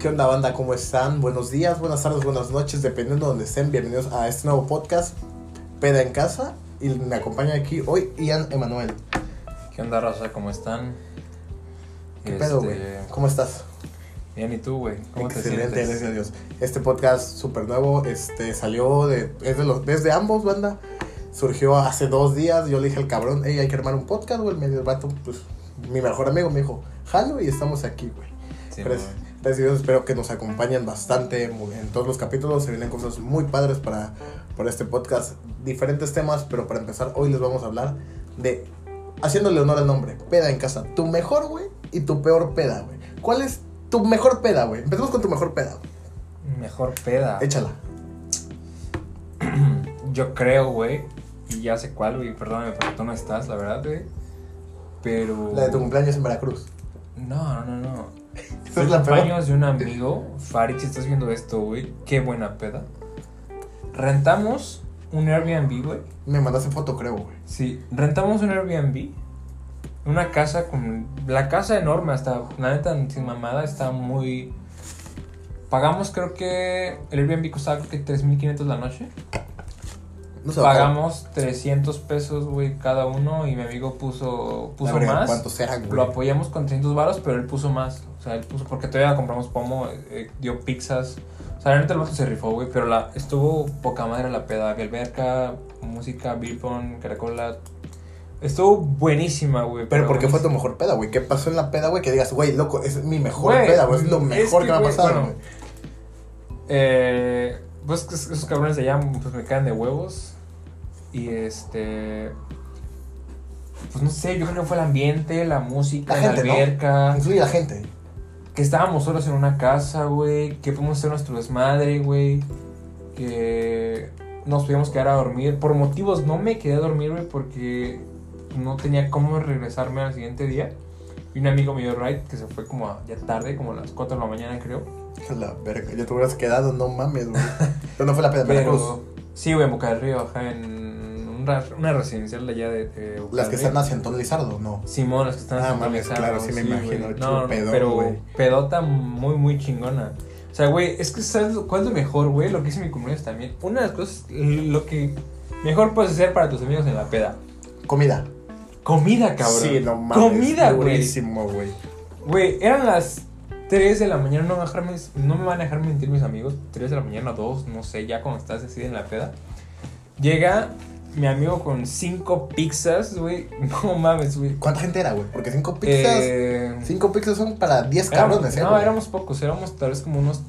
¿Qué onda banda? ¿Cómo están? Buenos días, buenas tardes, buenas noches, dependiendo de donde estén. Bienvenidos a este nuevo podcast, Peda en Casa. Y me acompaña aquí hoy Ian Emanuel. ¿Qué onda, raza? ¿Cómo están? ¿Qué pedo, güey? Este, ¿Cómo estás? Bien, ¿y tú, güey? ¿Cómo Excelente, te sientes? gracias a Dios. Este podcast súper nuevo, este, salió de, es de los, desde ambos, banda. Surgió hace dos días, yo le dije al cabrón, hey, hay que armar un podcast, güey. El medio vato, pues, mi mejor amigo me dijo, jalo y estamos aquí, güey. Sí, Gracias, güey. Gracias a Dios, espero que nos acompañen bastante en todos los capítulos. Se vienen cosas muy padres para, para este podcast. Diferentes temas, pero para empezar, hoy les vamos a hablar de, haciéndole honor al nombre, peda en casa. Tu mejor, güey, y tu peor peda, güey. ¿Cuál es tu mejor peda, güey? Empecemos con tu mejor peda. güey. Mejor peda. Échala. Yo creo, güey, y ya sé cuál, güey, perdóname porque tú no estás, la verdad, güey. Pero... La de tu cumpleaños en Veracruz. No, no, no. Fue es la cumpleaños de un amigo, Farid, si estás viendo esto, güey, qué buena peda. Rentamos un Airbnb, güey. Me mandaste foto, creo, güey. Sí, rentamos un Airbnb. Una casa con. La casa enorme, hasta. La neta, sin mamada, está muy. Pagamos, creo que. El Airbnb costaba, creo que 3.500 la noche. No. Pagamos 300 pesos, güey, cada uno. Y mi amigo puso, puso más. ¿Cuántos eran, güey? Lo apoyamos con 300 varos, pero él puso más. O sea, él puso. Porque todavía compramos pomo, eh, dio pizzas. O sea, realmente el vato se rifó, güey. Pero la, estuvo poca madre la peda. Había alberca, música, beer pong, caracola. Estuvo buenísima, güey. Pero ¿por qué fue tu mejor peda, güey? ¿Qué pasó en la peda, güey? Que digas, güey, loco, es mi mejor peda, güey. Es lo es mejor que, que, me ha güey, pasado, bueno, güey. Eh, pues esos cabrones de allá pues, me caen de huevos. Y este. Pues no sé, yo creo que fue el ambiente, la música, La la, gente, ¿no? alberca. Influye la gente. Que estábamos solos en una casa, güey. Que pudimos hacer nuestro desmadre, güey. Que nos pudimos quedar a dormir. Por motivos no me quedé a dormir, güey, porque no tenía cómo regresarme al siguiente día. Y un amigo me dio ride que se fue como a- ya tarde, como a las 4 de la mañana, creo. La verga, ya te hubieras quedado, no mames, güey. Pero no fue la peda, Veracruz. Sí, güey, en Boca del Río, ajá, en un ra- una residencial de allá de, de Boca Las que del Río. están hacia Antón Lizardo, no. Simón, las que están Ah, haciendo mames, Lizardo, claro, sí me imagino, güey. No, pero güey. pedota muy, muy chingona. O sea, güey, es que ¿sabes lo- cuál es lo mejor, güey? Lo que hice en mi cumpleaños también. Una de las cosas, lo que mejor puedes hacer para tus amigos en la peda. Comida. Comida, cabrón. Sí, no mames. Comida, güey. Durísimo, güey. Güey, eran las 3 de la mañana, no, me van a dejar mis- no me van a dejar mentir mis amigos. 3 de la mañana, 2, no sé, ya cuando estás así en la peda. Llega mi amigo con 5 pizzas, güey. No mames, güey. ¿Cuánta gente era, güey? Porque cinco pizzas. Eh, Cinco pizzas son para diez éramos- cabrones, ¿eh? No, güey? éramos pocos, éramos tal vez como unos,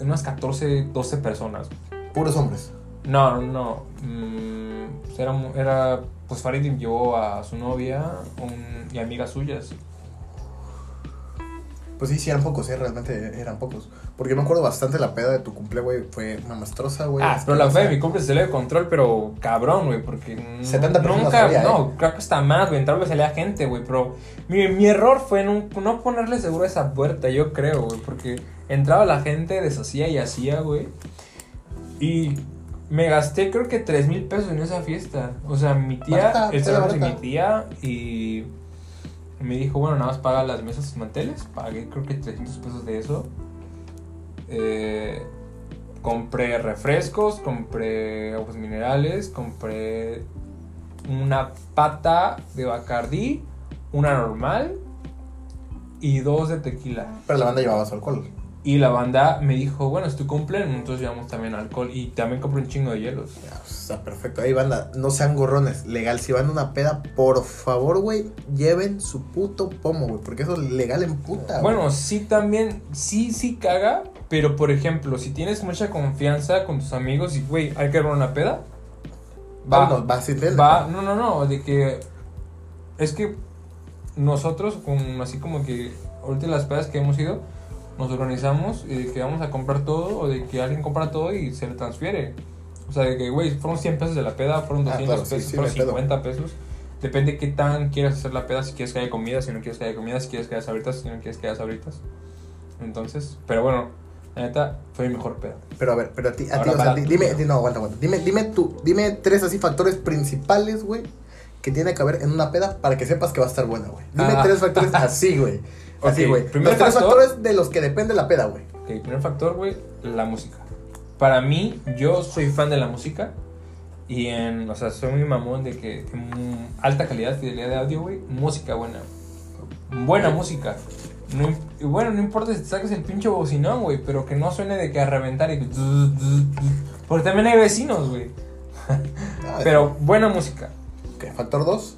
unas 14, 12 personas. Puros hombres. No, no, no. Mm, era, mu- era, pues Farid llevó a su novia un- y amigas suyas. Pues sí, sí, eran pocos, ¿eh? Realmente eran pocos. Porque yo me acuerdo bastante la peda de tu cumple, güey. Fue mamastrosa, güey. Ah, pero la fe de mi cumple se salió de control, pero cabrón, güey, porque no- 70 personas nunca, había, ¿eh? no, creo que hasta más, güey, entraba y salía gente, güey, pero mi, mi error fue no, no ponerle seguro a esa puerta, yo creo, güey, porque entraba la gente, deshacía y hacía, güey, y me gasté creo que 3 mil pesos en esa fiesta, o sea, mi tía, sí, de mi tía, y me dijo, bueno, nada más paga las mesas y manteles, pagué creo que 300 pesos de eso, eh, compré refrescos, compré aguas minerales, compré una pata de Bacardí, una normal y dos de tequila. Pero la banda llevaba su alcohol. Y la banda me dijo, bueno, es tu cumple, entonces llevamos también alcohol y también compré un chingo de hielos. Ya, pues, está perfecto. Ahí, banda, no sean gorrones. Legal, si van a una peda, por favor, güey, lleven su puto pomo, güey. Porque eso es legal en puta. Bueno, sí también, sí, sí caga, pero por ejemplo, si tienes mucha confianza con tus amigos y, güey, hay que dar una peda, va, va, te- Va, no, no, no, de que es que nosotros, con, así como que ahorita las pedas que hemos ido, nos organizamos y de que vamos a comprar todo o de que alguien compra todo y se le transfiere. O sea, de que, güey, fueron 100 pesos de la peda, fueron Ah, 200 claro, sí, pesos, sí, fueron no hay pedo. 50 pesos. Depende qué tan quieras hacer la peda, si quieres que haya comida, si no quieres que haya comida, si quieres que haya sabritas, si no quieres que haya sabritas. Entonces, pero bueno, la neta, fue mi mejor peda. Pero a ver, pero a ti, a ti, o sea, dime, di- no, aguanta, aguanta. Dime, dime tú, dime tres así factores principales, güey, que tiene que haber en una peda para que sepas que va a estar buena, güey. Dime Ah. tres factores así, güey. Así, güey. primer Los tres factor- factores de los que depende la peda, güey. Ok, primer factor, güey, la música. Para mí, yo soy fan de la música. Y en, o sea, soy muy mamón de que en alta calidad, fidelidad de audio, güey, música buena. Buena música. No, bueno, no importa si te saques el pinche bocinón, güey, pero que no suene de que a reventar y que... Porque también hay vecinos, güey. Pero buena música. ok, Factor 2,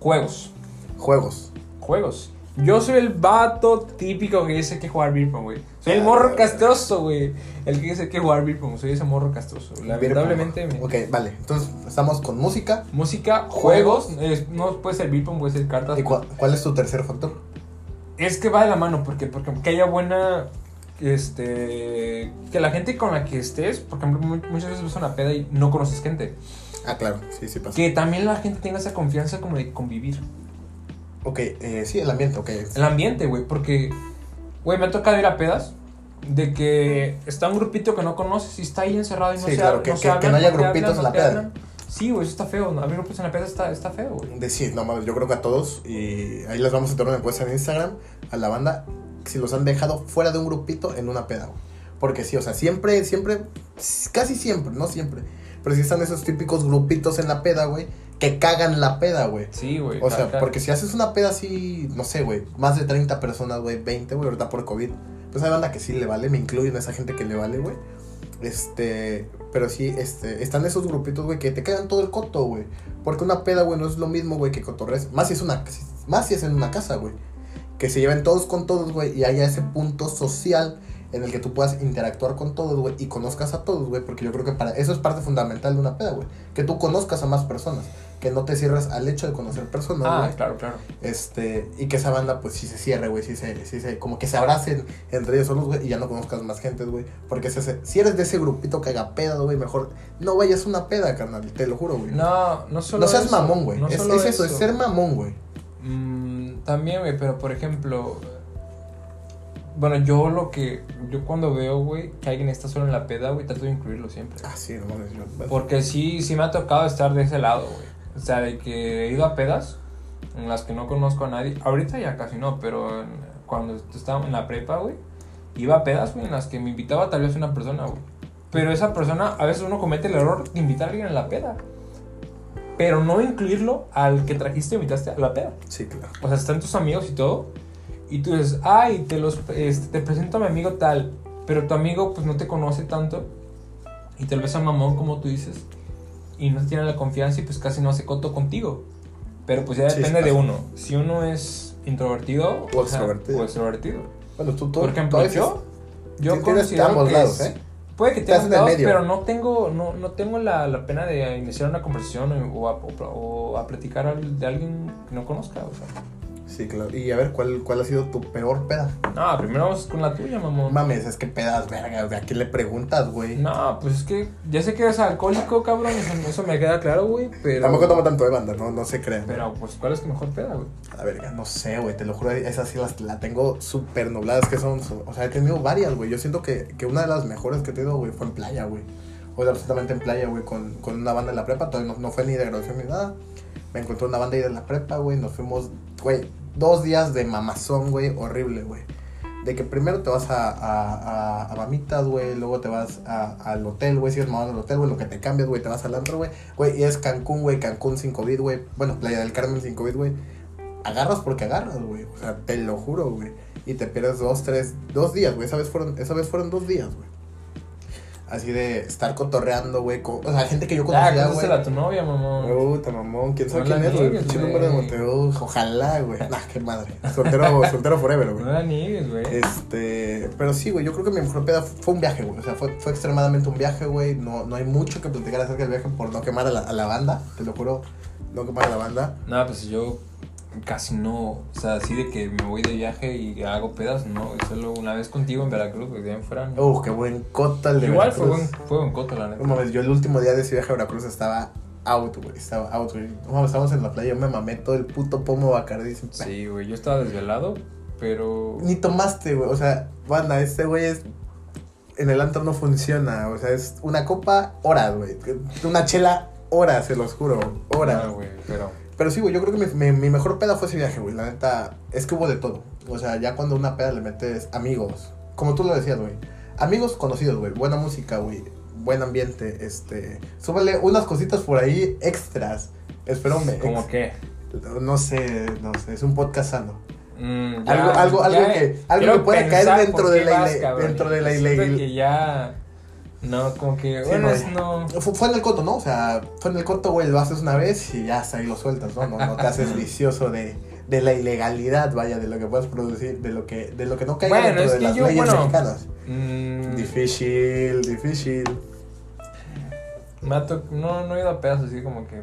Juegos. juegos. Juegos. Yo soy el vato típico que dice que jugar beer pong, güey. Soy el Ah, morro castroso, güey. El que dice que jugar beer pong. Soy ese morro castroso. Lamentablemente, me- Ok, vale. Entonces, estamos con música. música, juegos. no puede ser beer pong, puede ser cartas. ¿Y cua- cuál es tu tercer factor? Es que va de la mano, porque, porque que haya buena. Este. Que la gente con la que estés, por ejemplo, mu- muchas veces vas a una peda y no conoces gente. Ah, claro, sí, sí pasa. Que también la gente tenga esa confianza como de convivir. Ok, eh, sí, el ambiente, ok. El ambiente, güey, porque, güey, me ha tocado ir a pedas de que está un grupito que no conoces y está ahí encerrado y no Sí, se claro, que- no se que- que hablan, no haya grupitos hablan, en la peda. Sí, güey, eso está feo. ¿no? Abrir grupos en la peda está, está feo, güey. De sí, no mames, yo creo que a todos, y ahí les vamos a una encuesta en Instagram, a la banda, si los han dejado fuera de un grupito en una peda, güey. Porque sí, o sea, siempre, siempre, casi siempre, no siempre, pero sí están esos típicos grupitos en la peda, güey, que cagan la peda, güey. Sí, güey. O sea, porque si haces una peda así, no sé, güey, más de 30 personas, güey, 20, güey, ahorita por COVID, pues hay banda que sí le vale, me incluyo en esa gente que le vale, güey. Este, pero sí, este, están esos grupitos, güey, que te cagan todo el coto, güey. Porque una peda, güey, no es lo mismo, güey, que cotorres. Más si es una, más si es en una casa, güey. Que se lleven todos con todos, güey, y haya ese punto social en el que tú puedas interactuar con todos, güey, y conozcas a todos, güey, porque yo creo que para eso es parte fundamental de una peda, güey. Que tú conozcas a más personas, que no te cierres al hecho de conocer personas, Ah, güey. claro, claro. Este, y que esa banda, pues, sí se cierre, güey, sí se, sí se, como que se abracen entre ellos solos, güey, y ya no conozcas más gente, güey. Porque si, ese- si eres de ese grupito que haga peda, güey, mejor no vayas a una peda, carnal, te lo juro, güey. No, no solo no seas eso, mamón, güey. no es, solo es eso, es ser mamón, güey. Mm, también, güey, pero por ejemplo. Bueno, yo lo que. Yo cuando veo, güey, que alguien está solo en la peda, güey, trato de incluirlo siempre. Ah, sí, no mames, yo. Porque sí, sí me ha tocado estar de ese lado, güey. O sea, de que he ido a pedas en las que no conozco a nadie. Ahorita ya casi no, pero cuando estaba en la prepa, güey, iba a pedas, güey, en las que me invitaba tal vez una persona, güey. Pero esa persona, a veces uno comete el error de invitar a alguien a la peda. Pero no incluirlo al que trajiste invitaste a la peda. Sí, claro. O sea, están tus amigos y todo. Y tú dices, ay, te, los, este, te presento a mi amigo tal. Pero tu amigo pues no te conoce tanto. Y tal vez a mamón, como tú dices. Y no tiene la confianza y pues casi no hace coto contigo. Pero pues ya Sí, depende sí de uno. Si uno es introvertido O sea, extrovertido. o extrovertido. Bueno, tú, tú Por ejemplo, a yo, yo considero ambos que lados, es- ¿eh? Puede que Estás tenga en el ambos, medio. pero no tengo, no, no tengo la, la pena de iniciar una conversación o a, o a platicar al- de alguien que no conozca. O sea. Sí, claro. Y a ver, ¿cuál, cuál ha sido tu peor peda? No, primero vamos con la tuya, mamón. Mames, es que pedas, verga, ¿a quién le preguntas, güey? No, pues es que ya sé que eres alcohólico, cabrón, eso, eso me queda claro, güey, pero... Tampoco tomo tanto de banda, no, no se crean. Pero, pues, ¿cuál es tu mejor peda, güey? A ver, no sé, güey, te lo juro, esas sí las la tengo súper nubladas que son, o sea, he tenido varias, güey. Yo siento que, que una de las mejores que he tenido, güey, fue en playa, güey. O sea, absolutamente en playa, güey, con, con una banda de la prepa, todavía no, no fue ni de graduación ni nada. Me encontré una banda ahí de la prepa, güey, nos fuimos, güey, dos días de mamazón, güey, horrible, güey. De que primero te vas a, a, a, a mamitas, güey, luego te vas al hotel, güey, sigues mamando al hotel, güey, lo que te cambias, güey, te vas al antro, güey. Güey, y es Cancún, güey, Cancún sin COVID, güey. Bueno, Playa del Carmen sin COVID, güey agarras porque agarras, güey. O sea, te lo juro, güey. Y te pierdes dos, tres, dos días, güey. Esa vez fueron, esa vez fueron dos días, güey. Así de estar cotorreando, güey. con- O sea, gente que yo Ah, conocía, güey. conócesela a tu novia, mamón. Puta mamón, quién sabe No quién es, güey. Pinche número de Monteo. Ojalá, güey. Nah, qué madre. Soltero, soltero forever, No güey. la niegues, güey. Este, pero sí, güey, yo creo que mi mejor peda fue un viaje, güey. O sea, fue, fue extremadamente un viaje, güey. No, no hay mucho que platicar acerca del viaje por no quemar a la, a la banda, te lo juro. No quemar a la banda. No, pues yo casi no, o sea, así de que me voy de viaje y hago pedas, no, solo una vez contigo en Veracruz, güey, de ahí en fuera. no. Uh, qué buen cota el de Igual fue Veracruz. buen, fue buen coto, la neta. Mames, yo el último día de ese viaje a Veracruz estaba out, güey. Estaba out, güey. No estábamos en la playa, yo me mamé todo el puto pomo Bacardi. Sí, güey, yo estaba desvelado, pero... Ni tomaste, güey. O sea, banda, este güey es. En el antro no funciona. O sea, es una copa, horas, güey. Una chela, horas, se los juro. Horas. No, güey, pero... Pero sí, güey, yo creo que mi, mi, mi mejor peda fue ese viaje, güey. La neta, es que hubo de todo. O sea, ya cuando una peda le metes amigos, como tú lo decías, güey. Amigos conocidos, güey. Buena música, güey. Buen ambiente, este. Súbele unas cositas por ahí extras. Espero me. ¿Cómo ex- qué? No sé, no sé. Es un podcast sano. Mm, ya, Algo, algo, algo que, algo que pueda caer dentro de la, vas, cabrón, dentro de la y No, como que. Sí, bueno, no, es no. Fue, fue en el coto, ¿no? O sea, fue en el coto, güey, lo haces una vez y ya hasta ahí lo sueltas, ¿no? No, no te haces vicioso de, de la ilegalidad, vaya, de lo que puedes producir, de lo que, de lo que no caiga Bueno, dentro es de que las yo, leyes bueno, mexicanas. Mm, Difícil, difícil. me ha to- no, no he ido a pedazos así como que.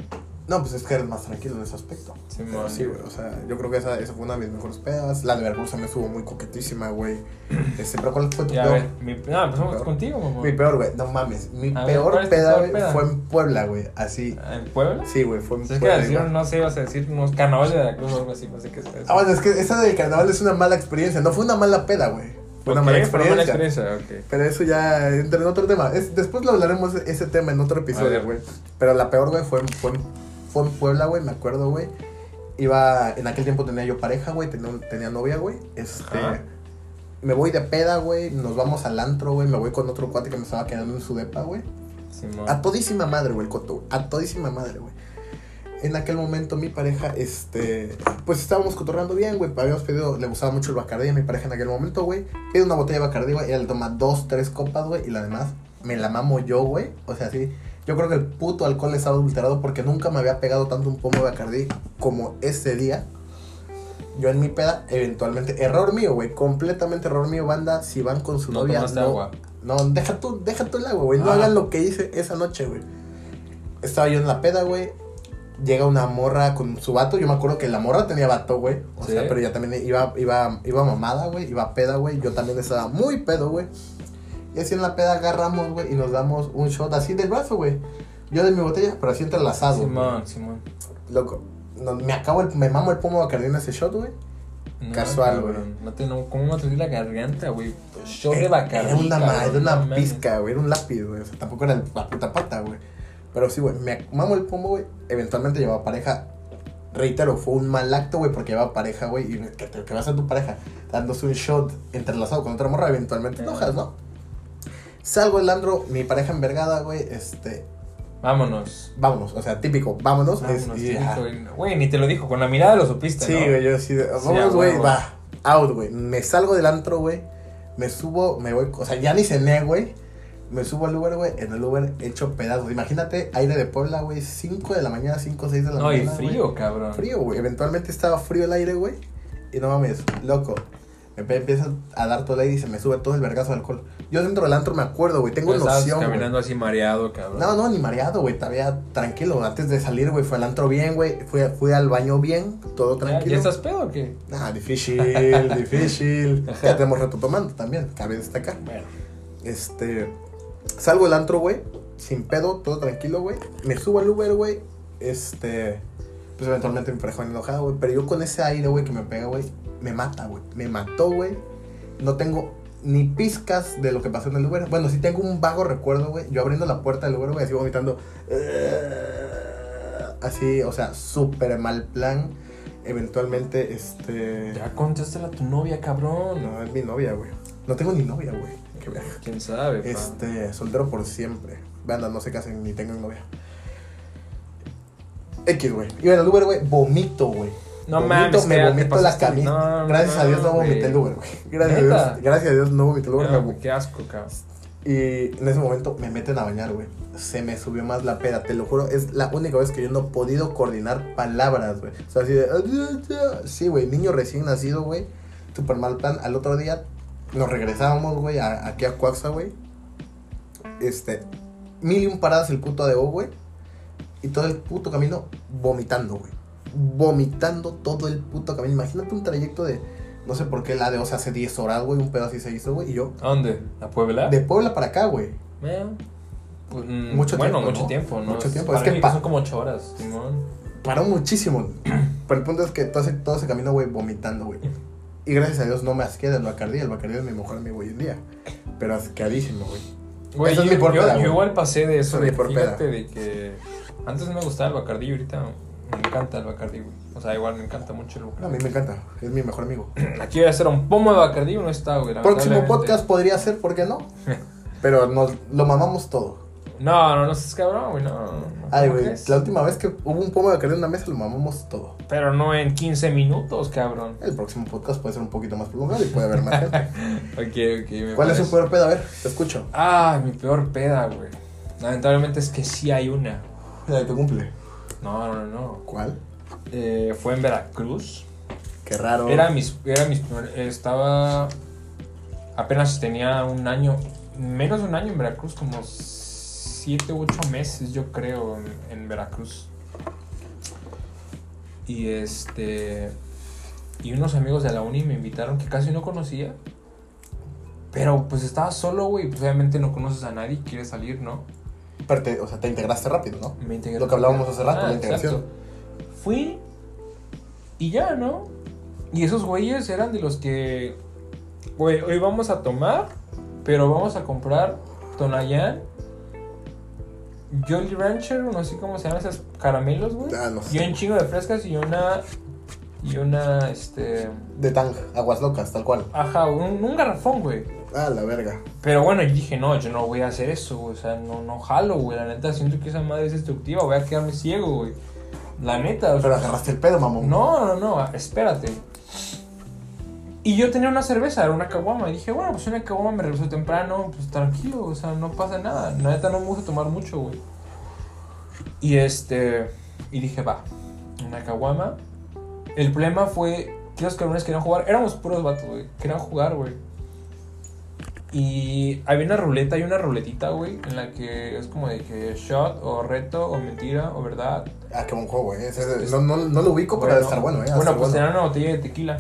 No, pues es que eres más tranquilo en ese aspecto. Simón. Pero sí, güey, o sea, yo creo que esa, esa fue una de mis mejores pedas. La de Veracruz me estuvo muy coquetísima, güey. Este, pero ¿cuál fue tu Ya, peor? ver. Mi, no, empezamos peor. contigo, mamá. Mi peor, güey, no mames. Mi A ver, peor ¿cuál es tu peda, peor peda? fue en Puebla, güey. Así. ¿En Puebla? Sí, güey, fue en Es que Puebla. decir, igual. no sé, ibas a decir unos carnavales de Veracruz o algo así, no sé qué es eso. Ah, bueno, es que esa del carnaval es una mala experiencia. No fue una mala peda, güey. Fue una mala fue una experiencia. mala experiencia, ok. Pero eso ya entra en otro tema. Es- después lo hablaremos ese tema en otro episodio, ver. güey. Pero la peor, güey, fue, fue, en- fue en Puebla, güey, me acuerdo, güey. Iba, en aquel tiempo tenía yo pareja, güey, tenía, novia, güey. Este, Ajá. me voy de peda, güey, nos vamos al antro, güey, me voy con otro cuate que me estaba quedando en su depa, güey. A todísima madre, güey, el coto. A todísima madre, güey. En aquel momento mi pareja, este, pues estábamos cotorreando bien, güey. Habíamos pedido, le gustaba mucho el bacardí a mi pareja en aquel momento, güey. Pide una botella de bacardí, güey. Ella le toma dos, tres copas, güey. Y la demás me la mamo yo, güey. O sea, sí. Yo creo que el puto alcohol estaba adulterado porque nunca me había pegado tanto un pomo de bacardí como ese día. Yo en mi peda, eventualmente, error mío, güey. Completamente error mío, banda. Si van con su No novia, no, agua. no, deja tú, deja tú el agua, güey. No Ah. hagan lo que hice esa noche, güey. Estaba yo en la peda, güey. Llega una morra con su vato. Yo me acuerdo que la morra tenía vato, güey. O Sí. sea, pero ella también iba, iba, iba mamada, güey. Iba peda, güey. Yo también estaba muy pedo, güey. Y así en la peda agarramos, güey, y nos damos un shot así del brazo, güey. Yo de mi botella, pero así entrelazado. Simón, Simón. Loco. No, me acabo el, me mamo el pomo de Bacardí en ese shot, güey. No, Casual, güey. No te, no, ¿Cómo me la garganta, güey? Shot de Eh, Bacardi. Era una, cabrón, era una pizca, güey. Era un lápiz, güey. O sea, tampoco era la puta pata, güey. Pero sí, güey. Me mamo el pomo, güey. Eventualmente llevaba pareja. Reitero, fue un mal acto, güey, porque llevaba pareja, güey. Y que, que vas a tu pareja dándose un shot entrelazado con otra morra, eventualmente te enojas, ¿no? Salgo del andro, mi pareja envergada, güey. Este. Vámonos. Vámonos, o sea, típico, vámonos. es- Vámonos, y sí, ya. güey. Ni te lo dijo. Con la mirada lo supiste, Sí, ¿no? güey, yo Sí, a güey, huevo. va, out, güey. Me salgo del antro, güey. Me subo, me voy, o sea, ya ni cené, güey. Me subo al Uber, güey. En el Uber hecho pedazos. Imagínate, aire de Puebla, güey. 5 de la mañana, 5 o 6 de la No, y mañana. güey. frío, cabrón. Frío, güey. Eventualmente estaba frío el aire, güey. Y no mames, loco. Me empieza a dar aire y se me sube todo el vergazo de alcohol. Yo dentro del antro me acuerdo, güey. Tengo estabas noción. caminando así mareado, cabrón. No, no, ni mareado, güey. Todavía tranquilo. Antes de salir, güey, fue al antro bien, güey. Fui, fui al baño bien, todo ¿Ya, tranquilo. ¿Ya estás pedo o qué? Ah, difícil, difícil. Ya tenemos reto tomando también, cabe destacar. Bueno. Este. Salgo del antro, güey. Sin pedo, todo tranquilo, güey. Me subo al Uber, güey. Este. Pues eventualmente me pareja enojado, güey. Pero yo con ese aire, güey, que me pega, güey, me mata, güey. Me mató, güey. No tengo ni pizcas de lo que pasó en el Uber. Bueno, sí tengo un vago recuerdo, güey. Yo abriendo la puerta del Uber, güey, así vomitando. Así, o sea, súper mal plan. Eventualmente, este. Ya contéstale a tu novia, cabrón. No, es mi novia, güey. No tengo ni novia, güey. ¿Quién sabe, pa? Este, soltero por siempre. Banda, no se casen ni tengan novia. X, güey. Iba en el Uber, güey. Vomito, güey. No Vomito, mames, me vomito la camisa. No, no, gracias a Dios no vomité el Uber, güey. Gracias a. Dios. Gracias a Dios no vomité el Uber. No, me qué asco, cabrón. y en ese momento me meten a bañar, güey. Se me subió más la peda, te lo juro. Es la única vez que yo no he podido coordinar palabras, güey. O sea, así de. Sí, güey, niño recién nacido, güey. Super mal plan. Al otro día nos regresábamos, güey, aquí a Cuaxa, güey. Este. Mil y un paradas el puto ADO, güey. Y todo el puto camino vomitando, güey. Vomitando todo el puto camino. Imagínate un trayecto de. No sé por qué el ADO se hace 10 horas, güey. Un pedo así se hizo, güey. Y yo. ¿A dónde? ¿A Puebla? De Puebla para acá, güey. Eh, pues, mm, Mucho bueno, tiempo, mucho ¿no? tiempo, ¿no? Mucho tiempo, Para es que México pa- son como ocho horas, Simón. Paró muchísimo. Pero el punto es que todo ese, todo ese camino, güey, vomitando, güey. Y gracias a Dios no me asqué del Bacardí. El Bacardí es mi mejor amigo hoy en día. Pero asqueadísimo, güey. Güey, es yo, mi igual pasé de eso. Es de- fíjate de que antes no me gustaba el Bacardí ahorita Me encanta el Bacardi, güey. O sea, igual me encanta mucho el A Bacardi. mí me encanta, es mi mejor amigo. Aquí voy a hacer un pomo de Bacardi, no está, güey. Próximo podcast podría ser, ¿por qué no? Pero nos lo mamamos todo. No, no, no seas cabrón, güey, no. no, no, Ay, ¿cómo güey, la última vez que hubo un pomo de Bacardi en una mesa lo mamamos todo. Pero no en 15 minutos, cabrón. El próximo podcast puede ser un poquito más prolongado y puede haber más gente. Ok, ok, me ¿Cuál es su peor pedo? A ver, te escucho. Ah, mi peor peda, güey. Lamentablemente es que sí hay una. La de tu cumple. No, no, no. ¿Cuál? Eh, fue en Veracruz. Qué raro. Era mis, era mis estaba apenas tenía un año, menos de un año en Veracruz, como 7 u 8 meses yo creo en, en Veracruz. Y este y unos amigos de la uni me invitaron que casi no conocía. Pero pues estaba solo, güey, pues obviamente no conoces a nadie, quieres salir, ¿no? Pero te- o sea, te integraste rápido, ¿no? Me integré. Lo que hablábamos hace rato, Ah, la integración. exacto. Fui y ya, ¿no? Y esos güeyes eran de los que, güey, hoy vamos a tomar, pero vamos a comprar Tonayán, Jolly Rancher, no sé cómo se llaman esas caramelos, güey. Ah, no Y un chingo de frescas y una, y una, este, De Tang, aguas locas, tal cual. ajá, un, un garrafón, güey. Ah, la verga. Pero bueno, yo dije, no, yo no voy a hacer eso, güey. O sea, no, no jalo, güey. La neta, siento que esa madre es destructiva. Voy a quedarme ciego, güey. La neta, o Pero agarraste el pedo, mamón. No, no, no, espérate. Y yo tenía una cerveza, era una caguama. Y dije, bueno, pues una caguama me regresó temprano, pues tranquilo, o sea, no pasa nada. La neta no me gusta tomar mucho, güey. Y este. Y dije, va, una caguama. El problema fue que los cabrones querían jugar. Éramos puros vatos, güey. Querían jugar, güey. Y había una ruleta, hay una ruletita, güey, en la que es como de que shot, o reto, o mentira, o verdad. Ah, qué buen juego, Es- no, no, no lo ubico, pero debe estar bueno, eh. Bueno, pues bueno. tenían una botella de tequila.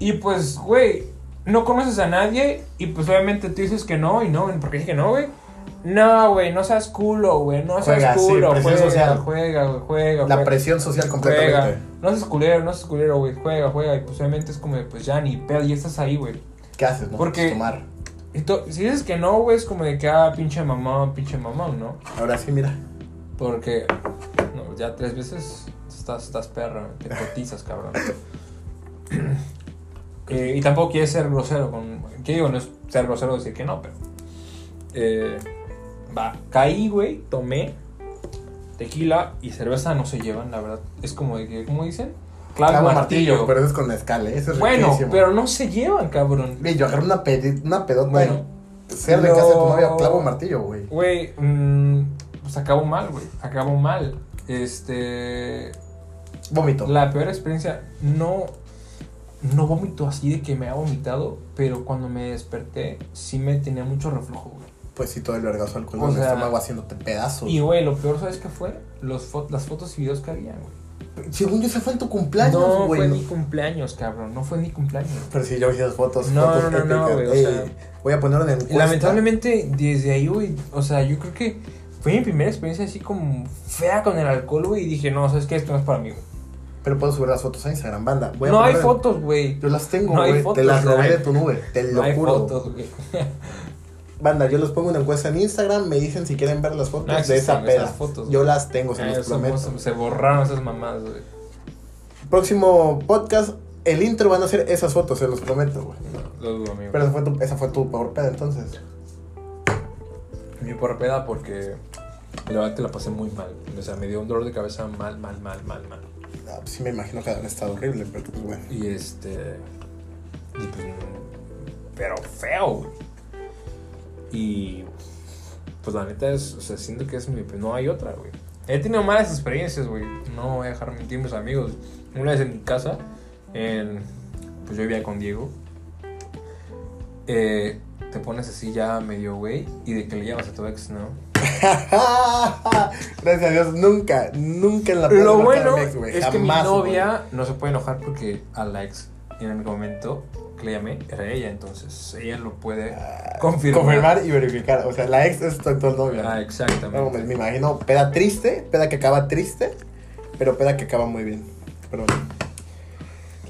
Y pues, güey, no conoces a nadie y pues obviamente tú dices que no y no, ¿por qué dije que no, güey? No, güey, no seas culo, güey, no seas Juega, sí, culo, presión juega, social. juega, güey, juega, La juega, presión social juega. completamente. No seas culero, no seas culero, güey, juega, juega. Y pues obviamente es como, de, pues ya ni pedo, y estás ahí, güey. ¿Qué haces, no? Porque- Pues tomar. Si dices que no, güey, es como de que, ah, pinche mamá, pinche mamá, ¿no? Ahora sí, mira. Porque no, ya tres veces estás, estás perro, te cotizas, cabrón. Eh, y tampoco quieres ser grosero con. ¿Qué digo? No es ser grosero decir que no, pero. eh, va, caí, güey, tomé tequila y cerveza no se llevan, la verdad. Es como de que, ¿cómo dicen? Clavo, Clavo martillo. pero eso es con mezcal, eh. Eso es bueno, riquísimo. pero no se llevan, cabrón. Güey, yo agarré una, pedi- una pedota Bueno, y ser de casa de tu novia, clavo martillo, güey. Güey, mm, pues acabó mal, güey. Acabó mal. Este. Vómito. La peor experiencia, no, no vomito así de que me ha vomitado, pero cuando me desperté sí me tenía mucho reflujo, güey. Pues sí, todo el vergazo al alcohol O sea, estómago haciéndote pedazos. Y güey, lo peor, ¿sabes qué fue? Los fo- las fotos y videos que había, güey. Según yo, se fue en tu cumpleaños, No güey. fue ni cumpleaños, cabrón, no fue ni cumpleaños. Pero sí, yo vi esas fotos. No, fotos no, no, no, güey, o Ey, sea- voy a poner una encuesta. Lamentablemente, desde ahí, güey, o sea, yo creo que fue mi primera experiencia así como fea con el alcohol, güey, y dije, no, ¿sabes qué? Esto no es para mí, güey. Pero puedo subir las fotos a Instagram, banda. Voy a No hay fotos, güey. Yo las tengo, No hay güey. fotos, te las no robé hay- de tu nube. Te lo No hay juro. fotos, güey. Banda, yo les pongo una encuesta en Instagram. Me dicen si quieren ver las fotos No de esa peda. fotos, yo las tengo, se Eh, los somos- prometo. se borraron esas mamadas, güey. Próximo podcast, el intro van a ser esas fotos, se los prometo, güey. No, lo dudo, amigo. Pero esa fue tu, esa fue tu peor peda entonces. Mi por peda porque la verdad que la pasé muy mal. O sea, me dio un dolor de cabeza mal, mal, mal, mal, mal. Ah, pues sí me imagino que han estado horrible, pero pues bueno. Y este. Y pues. Pero feo, güey. Y. Pues la neta es. O sea, siento que es mi. No hay otra, güey. He tenido malas experiencias, güey. No voy a dejar mentir mis amigos. Una vez en mi casa, en. Pues yo vivía con Diego. Eh, te pones así ya medio, güey. Y de que le llamas a tu ex, ¿no? Gracias a Dios, nunca, nunca en la Lo marcar a bueno mi ex, es que mi novia no se puede enojar porque a la ex en el momento llamé era ella, entonces ella lo puede. Ah, confirmar. Confirmar y verificar. O sea, la ex es tu actual novia. Ah, No, exactamente. me, me imagino peda triste, peda que acaba triste, pero peda que acaba muy bien. Pero.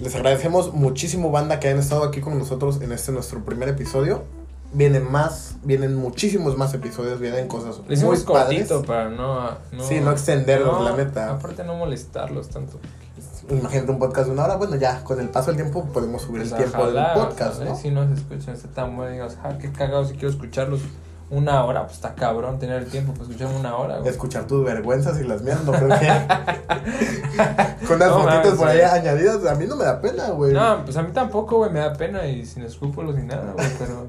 Les agradecemos muchísimo, banda, que hayan estado aquí con nosotros en este nuestro primer episodio. Vienen más, vienen muchísimos más episodios, vienen cosas Lo muy padres. cortito para no, no. Sí, no extenderlos, no, la neta. Aparte, no molestarlos tanto. Imagínate un podcast de una hora, bueno, ya con el paso del tiempo podemos subir Pues, el tiempo del podcast, ojalá, ¿no? Si no se escuchan, está tan bueno. Digas, ah, qué cagado, si quiero escucharlos una hora, pues está cabrón tener el tiempo para escuchar una hora, güey. Escuchar tus vergüenzas y las mías, no creo que. con unas No, fotitos por ahí añadidas, a mí no me da pena, güey. No, pues a mí tampoco, güey, me da pena y sin escrúpulos ni nada, güey, pero.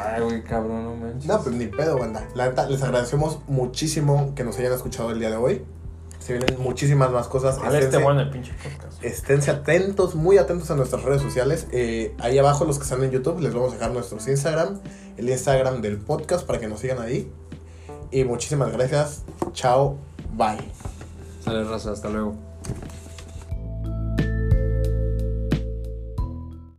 Ay, güey, cabrón, no manches. No, pues ni pedo, banda. La neta, les agradecemos muchísimo que nos hayan escuchado el día de hoy. Se vienen muchísimas más cosas. Ojalá esté Esténse- bueno el pinche podcast. Esténse atentos, muy atentos a nuestras redes sociales. Eh, ahí abajo, los que están en YouTube, les vamos a dejar nuestros Instagram, el Instagram del podcast para que nos sigan ahí. Y muchísimas gracias. Chao. Bye. Sale raza, hasta luego.